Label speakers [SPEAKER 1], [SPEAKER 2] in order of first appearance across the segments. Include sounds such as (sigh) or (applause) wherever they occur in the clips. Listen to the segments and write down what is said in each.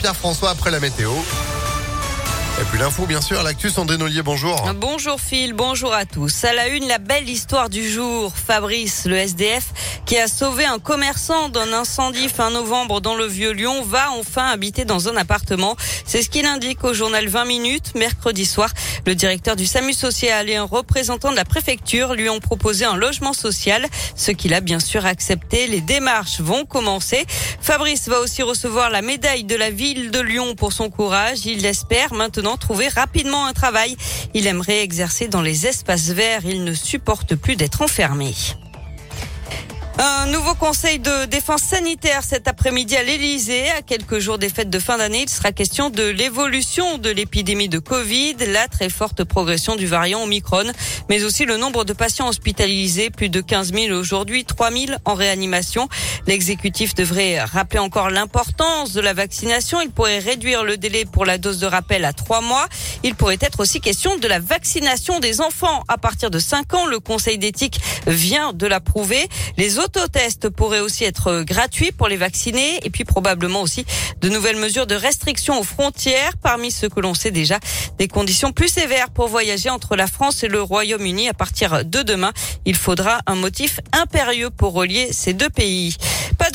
[SPEAKER 1] Pierre-François après la météo. Et puis l'info, bien sûr, l'actu Sandrine Ollier, bonjour.
[SPEAKER 2] Bonjour Phil, bonjour à tous. À la une, la belle histoire du jour. Fabrice, le SDF, qui a sauvé un commerçant d'un incendie fin novembre dans le Vieux-Lyon, va enfin habiter dans un appartement. C'est ce qu'il indique au journal 20 minutes. Mercredi soir, le directeur du SAMU social et un représentant de la préfecture lui ont proposé un logement social, ce qu'il a bien sûr accepté. Les démarches vont commencer. Fabrice va aussi recevoir la médaille de la ville de Lyon pour son courage. Il espère maintenant trouver rapidement un travail. Il aimerait exercer dans les espaces verts. Il ne supporte plus d'être enfermé. Un nouveau conseil de défense sanitaire cet après-midi à l'Elysée. À quelques jours des fêtes de fin d'année, il sera question de l'évolution de l'épidémie de Covid, la très forte progression du variant Omicron, mais aussi le nombre de patients hospitalisés, plus de 15 000 aujourd'hui, 3 000 en réanimation. L'exécutif devrait rappeler encore l'importance de la vaccination. Il pourrait réduire le délai pour la dose de rappel à 3 mois. Il pourrait être aussi question de la vaccination des enfants à partir de 5 ans. Le Conseil d'éthique vient de l'approuver. Les autres autotests pourraient aussi être gratuits pour les vaccinés et puis probablement aussi de nouvelles mesures de restriction aux frontières. Parmi ceux que l'on sait déjà, des conditions plus sévères pour voyager entre la France et le Royaume-Uni à partir de demain. Il faudra un motif impérieux pour relier ces deux pays.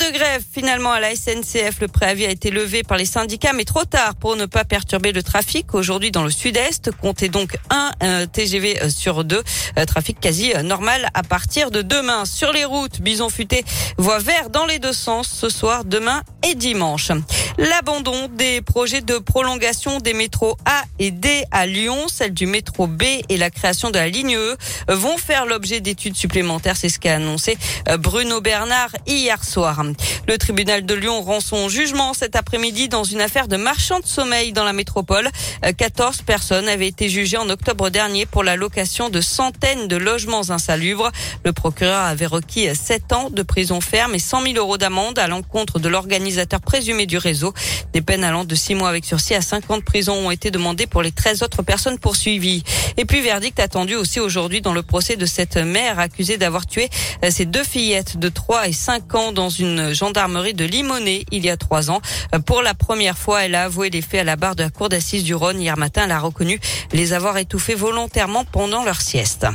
[SPEAKER 2] De grève finalement à la SNCF. Le préavis a été levé par les syndicats, mais trop tard pour ne pas perturber le trafic. Aujourd'hui dans le sud-est, comptez donc un euh, TGV sur deux. Euh, trafic quasi normal à partir de demain. Sur les routes, Bison Futé voit vert dans les deux sens ce soir, demain et dimanche. L'abandon des projets de prolongation des métros A et D à Lyon, celle du métro B et la création de la ligne E vont faire l'objet d'études supplémentaires. C'est ce qu'a annoncé euh, Bruno Bernard hier soir. Le tribunal de Lyon rend son jugement cet après-midi dans une affaire de marchand de sommeil dans la métropole. 14 euh, personnes avaient été jugées en octobre dernier pour la location de centaines de logements insalubres. Le procureur avait requis 7 ans de prison ferme et 100 000 euros d'amende à l'encontre de l'organisateur présumé du réseau. Des peines allant de 6 mois avec sursis à 5 ans prison ont été demandées pour les 13 autres personnes poursuivies. Et puis verdict attendu aussi aujourd'hui dans le procès de cette mère accusée d'avoir tué euh, ses deux fillettes de 3 et 5 ans dans une gendarmerie de Limonest il y a 3 ans. Euh, pour la première fois, elle a avoué les faits à la barre de la cour d'assises du Rhône. Hier matin, elle a reconnu les avoir étouffés volontairement pendant leur sieste.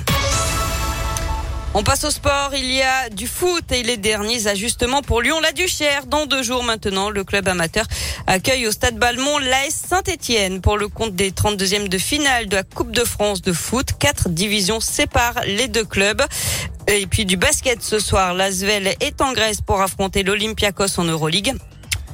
[SPEAKER 2] On passe au sport. Il y a du foot et les derniers ajustements pour Lyon-La Duchère. Dans deux jours maintenant, le club amateur accueille au stade Balmont l'AS Saint-Etienne pour le compte des 32e de finale de la Coupe de France de foot. Quatre divisions séparent les deux clubs. Et puis du basket ce soir, l'Asvel est en Grèce pour affronter l'Olympiakos en Euroleague.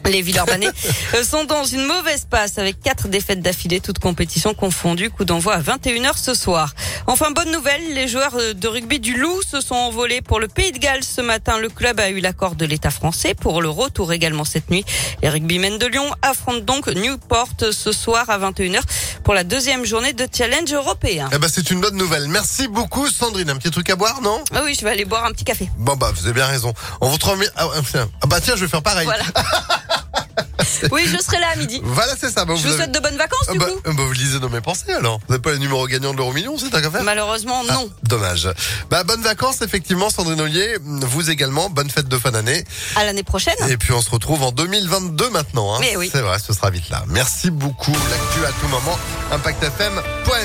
[SPEAKER 2] Les Villeurbanais (laughs) sont dans une mauvaise passe avec quatre défaites d'affilée, toutes compétitions confondues. Coup d'envoi à 21h ce soir. Enfin, bonne nouvelle, les joueurs de rugby du Loup se sont envolés pour le Pays de Galles ce matin. Le club a eu l'accord de l'État français pour le retour également cette nuit. Les rugbymen de Lyon affrontent donc Newport ce soir à 21h pour la deuxième journée de challenge européen.
[SPEAKER 1] Eh ben, c'est une bonne nouvelle. Merci beaucoup, Sandrine. Un petit truc à boire, non?
[SPEAKER 2] Ah oui, je vais aller boire un petit café.
[SPEAKER 1] Bon, bah, vous avez bien raison. On vous transmet, ah, ah bah, tiens, je vais faire pareil.
[SPEAKER 2] Voilà. (laughs) Oui, je serai là à midi.
[SPEAKER 1] Voilà, c'est ça.
[SPEAKER 2] Bah, je vous, souhaite de bonnes vacances, du
[SPEAKER 1] bah,
[SPEAKER 2] coup.
[SPEAKER 1] Bah, vous lisez dans mes pensées, alors. Vous n'avez pas le numéro gagnant de l'euro million, c'est un faire
[SPEAKER 2] Malheureusement,
[SPEAKER 1] ah,
[SPEAKER 2] non.
[SPEAKER 1] dommage. Bah, bonnes vacances, effectivement, Sandrine Ollier. Vous également. Bonne fête de fin d'année.
[SPEAKER 2] À l'année prochaine.
[SPEAKER 1] Et puis, on se retrouve en 2022 maintenant. Hein.
[SPEAKER 2] Mais oui.
[SPEAKER 1] C'est vrai, ce sera vite là. Merci beaucoup. L'actu à tout moment. ImpactFM.fr